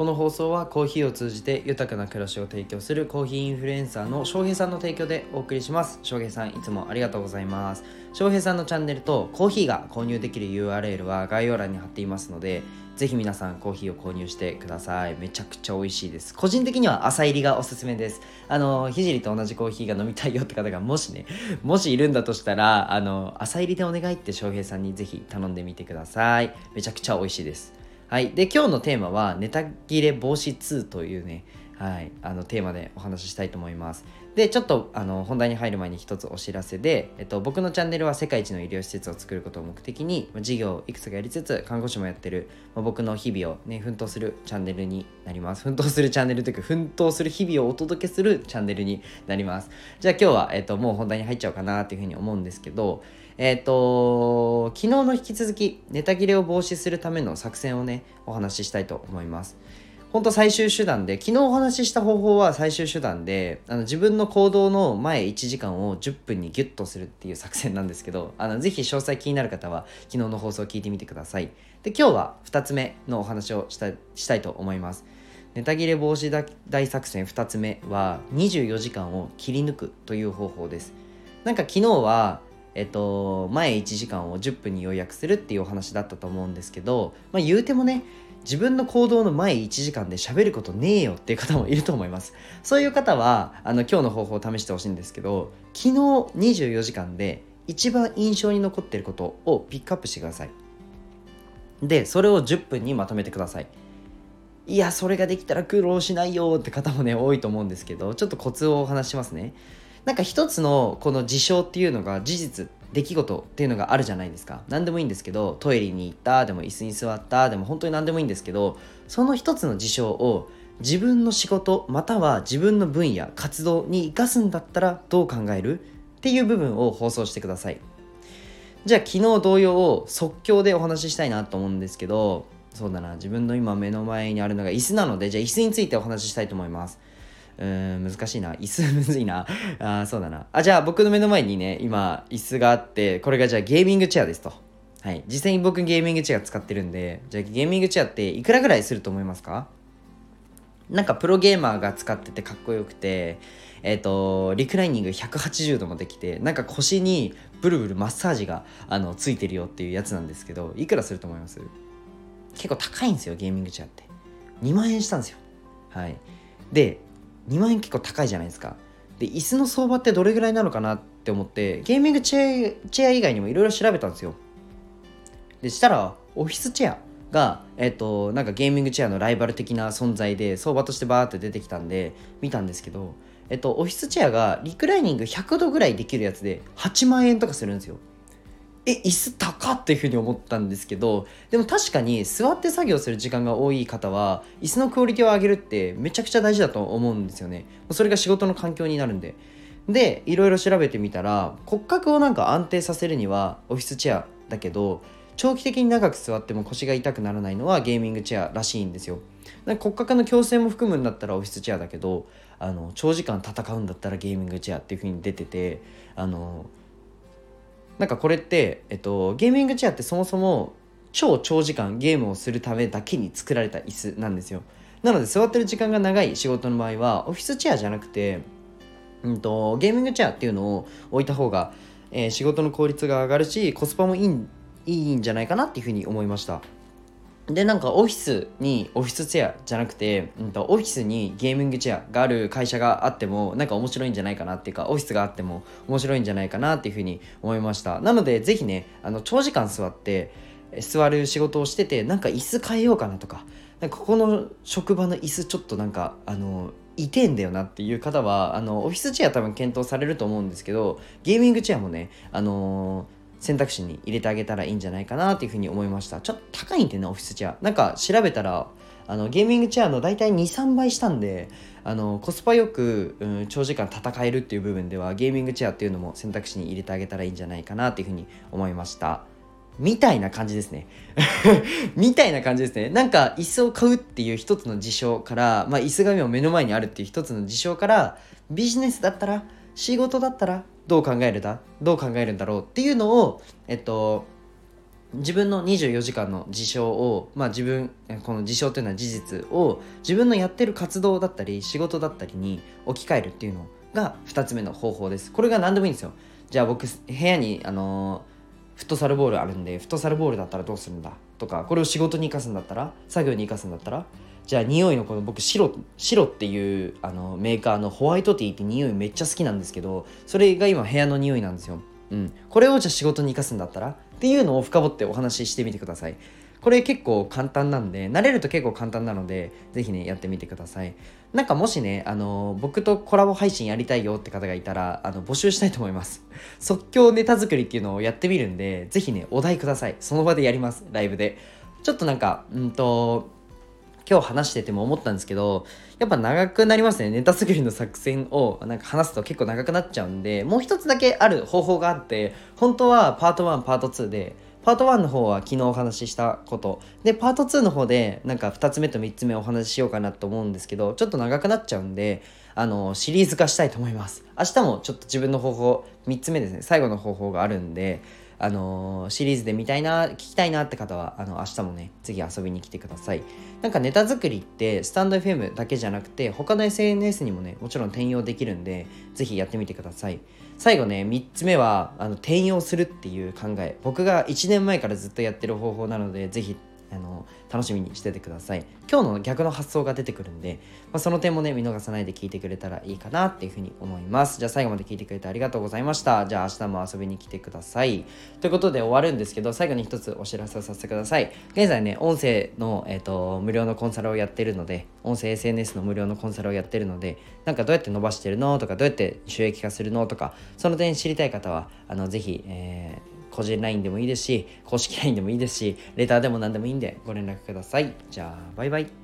この放送はコーヒーを通じて豊かな暮らしを提供するコーヒーインフルエンサーの翔平さんの提供でお送りします。翔平さんいつもありがとうございます。翔平さんのチャンネルとコーヒーが購入できる URL は概要欄に貼っていますのでぜひ皆さんコーヒーを購入してください。めちゃくちゃ美味しいです。個人的には朝入りがおすすめです。あのひじりと同じコーヒーが飲みたいよって方がもしね もしいるんだとしたらあの朝入りでお願いって翔平さんにぜひ頼んでみてください。めちゃくちゃ美味しいです。はい。で、今日のテーマは、ネタ切れ防止2というね、はい、あのテーマでお話ししたいと思います。で、ちょっとあの本題に入る前に一つお知らせで、えっと、僕のチャンネルは世界一の医療施設を作ることを目的に、事業をいくつかやりつつ、看護師もやってる、まあ、僕の日々をね、奮闘するチャンネルになります。奮闘するチャンネルというか、奮闘する日々をお届けするチャンネルになります。じゃあ今日は、えっと、もう本題に入っちゃおうかなっていうふうに思うんですけど、えっ、ー、と、昨日の引き続き、ネタ切れを防止するための作戦をね、お話ししたいと思います。本当最終手段で、昨日お話しした方法は最終手段で、あの自分の行動の前1時間を10分にギュッとするっていう作戦なんですけど、あのぜひ詳細気になる方は昨日の放送を聞いてみてください。で、今日は2つ目のお話をしたしたいと思います。ネタ切れ防止大作戦2つ目は24時間を切り抜くという方法です。なんか昨日はえっと、前1時間を10分に予約するっていうお話だったと思うんですけど、まあ、言うてもね自分の行動の前1時間で喋ることねえよっていう方もいると思います。そういう方はあの今日の方法を試してほしいんですけど昨日24時間で一番印象に残ってることをピックアップしてください。でそれを10分にまとめてください。いやそれができたら苦労しないよって方もね多いと思うんですけどちょっとコツをお話しますね。なんか一つのこの事象っていうのが事実出来事っていうのがあるじゃないですか。何でもいいんですけどトイレに行ったでも椅子に座ったでも本当に何でもいいんですけどその一つの事象を自分の仕事または自分の分野活動に生かすんだったらどう考えるっていう部分を放送してください。じゃあ昨日同様を即興でお話ししたいなと思うんですけどそうだな自分の今目の前にあるのが椅子なのでじゃあ椅子についてお話ししたいと思います。うん、難しいな。椅子むずいな。あそうだな。あ、じゃあ僕の目の前にね、今、椅子があって、これがじゃあゲーミングチェアですと。はい。実際に僕ゲーミングチェア使ってるんで、じゃあゲーミングチェアっていくらぐらいすると思いますか？なんかプロゲーマーが使っててかっこよくて、えっ、ー、と、リクライニング180度もできて、なんか腰にブルブルマッサージがあのついてるよっていうやつなんですけど、いくらすると思います？結構高いんですよ、ゲーミングチェアって。2万円したんですよ。はい。で、2万円結構高いじゃないですか。で椅子の相場ってどれぐらいなのかなって思ってゲーミングチェア以外にもいろいろ調べたんですよ。でしたらオフィスチェアが、えっ、ー、となんかゲーミングチェアのライバル的な存在で相場としてバーって出てきたんで見たんですけどえっとオフィスチェアがリクライニング100度ぐらいできるやつで8万円とかするんですよ。え椅子高っていうふうに思ったんですけどでも確かに座って作業する時間が多い方は椅子のクオリティを上げるってめちゃくちゃ大事だと思うんですよね。それが仕事の環境になるんで。でいろいろ調べてみたら骨格をなんか安定させるにはオフィスチェアだけど長期的に長く座っても腰が痛くならないのはゲーミングチェアらしいんですよ。骨格の矯正も含むんだったらオフィスチェアだけどあの長時間戦うんだったらゲーミングチェアっていう風に出ててあのなんかこれって、えっと、ゲーミングチェアってそもそも超長時間ゲームをするためだけに作られた椅子なんですよ。なので座ってる時間が長い仕事の場合はオフィスチェアじゃなくて、うんと、ゲーミングチェアっていうのを置いた方が、えー、仕事の効率が上がるしコスパもいいいいんじゃないかなっていうふうに思いました。でなんかオフィスにオフィスチェアじゃなくて、うんと、オフィスにゲーミングチェアがある会社があってもなんか面白いんじゃないかなっていうかオフィスがあっても面白いんじゃないかなっていうふうに思いました。なのでぜひねあの長時間座って座る仕事をしててなんか椅子変えようかなとかなんかここの職場の椅子ちょっとなんかあの痛えんだよなっていう方はあのオフィスチェア多分検討されると思うんですけどゲーミングチェアもねあのー選択肢に入れてあげたらいいんじゃないかなっていうふうに思いました。ちょっと高いんでねオフィスチェア。なんか調べたらあのゲーミングチェアの大体23倍したんであのコスパよく、うん、長時間戦えるっていう部分ではゲーミングチェアっていうのも選択肢に入れてあげたらいいんじゃないかなっていうふうに思いました。みたいな感じですね。みたいな感じですね。なんか椅子を買うっていう一つの事象から、まあ、椅子が目の前にあるっていう一つの事象からビジネスだったら仕事だったらどう考えるだ？どう考えるんだろう？っていうのを、えっと、自分の24時間の事象を、まあ、自分この事象というのは事実を自分のやってる活動だったり仕事だったりに置き換えるっていうのが2つ目の方法です。これが何でもいいんですよ。じゃあ僕部屋にあのフットサルボールあるんでフットサルボールだったらどうするんだ？とかこれを仕事に生かすんだったら作業に生かすんだったらじゃあ匂いのこの僕白白っていうあのメーカーのホワイトティーって匂いめっちゃ好きなんですけどそれが今部屋の匂いなんですようん、これをじゃあ仕事に生かすんだったらっていうのを深掘ってお話ししてみてください。これ結構簡単なんで、慣れると結構簡単なので、ぜひね、やってみてください。なんかもしね、あの僕とコラボ配信やりたいよって方がいたら、あの、募集したいと思います。即興ネタ作りっていうのをやってみるんで、ぜひね、お題ください。その場でやります、ライブで。ちょっとなんか、うんと、今日話してても思ったんですけど、やっぱ長くなりますね。ネタ作りの作戦をなんか話すと結構長くなっちゃうんで、もう一つだけある方法があって、本当はパート1、パート2で、パート1の方は昨日お話ししたこと。で、パート2の方でなんか2つ目と3つ目お話ししようかなと思うんですけど、ちょっと長くなっちゃうんで、あの、シリーズ化したいと思います。明日もちょっと自分の方法、3つ目ですね、最後の方法があるんで、あのー、シリーズで見たいな聞きたいなって方はあの明日もね次遊びに来てください。なんかネタ作りってスタンド FM だけじゃなくて他の SNS にもねもちろん転用できるんでぜひやってみてください。最後ね3つ目はあの転用するっていう考え。僕が1年前からずっとやってる方法なのでぜひあの楽しみにしててください。今日の逆の発想が出てくるんで、まあ、その点もね見逃さないで聞いてくれたらいいかなっていうふうに思います。じゃあ最後まで聞いてくれてありがとうございました。じゃあ明日も遊びに来てください。ということで終わるんですけど最後に一つお知らせをさせてください。現在ね音声の、えーと、無料のコンサルをやってるので音声 SNS の無料のコンサルをやってるのでなんかどうやって伸ばしてるのとかどうやって収益化するのとかその点知りたい方はあのぜひ、えー個人 LINE でもいいですし、公式 LINE でもいいですし、レターでも何でもいいんでご連絡ください。じゃあ、バイバイ。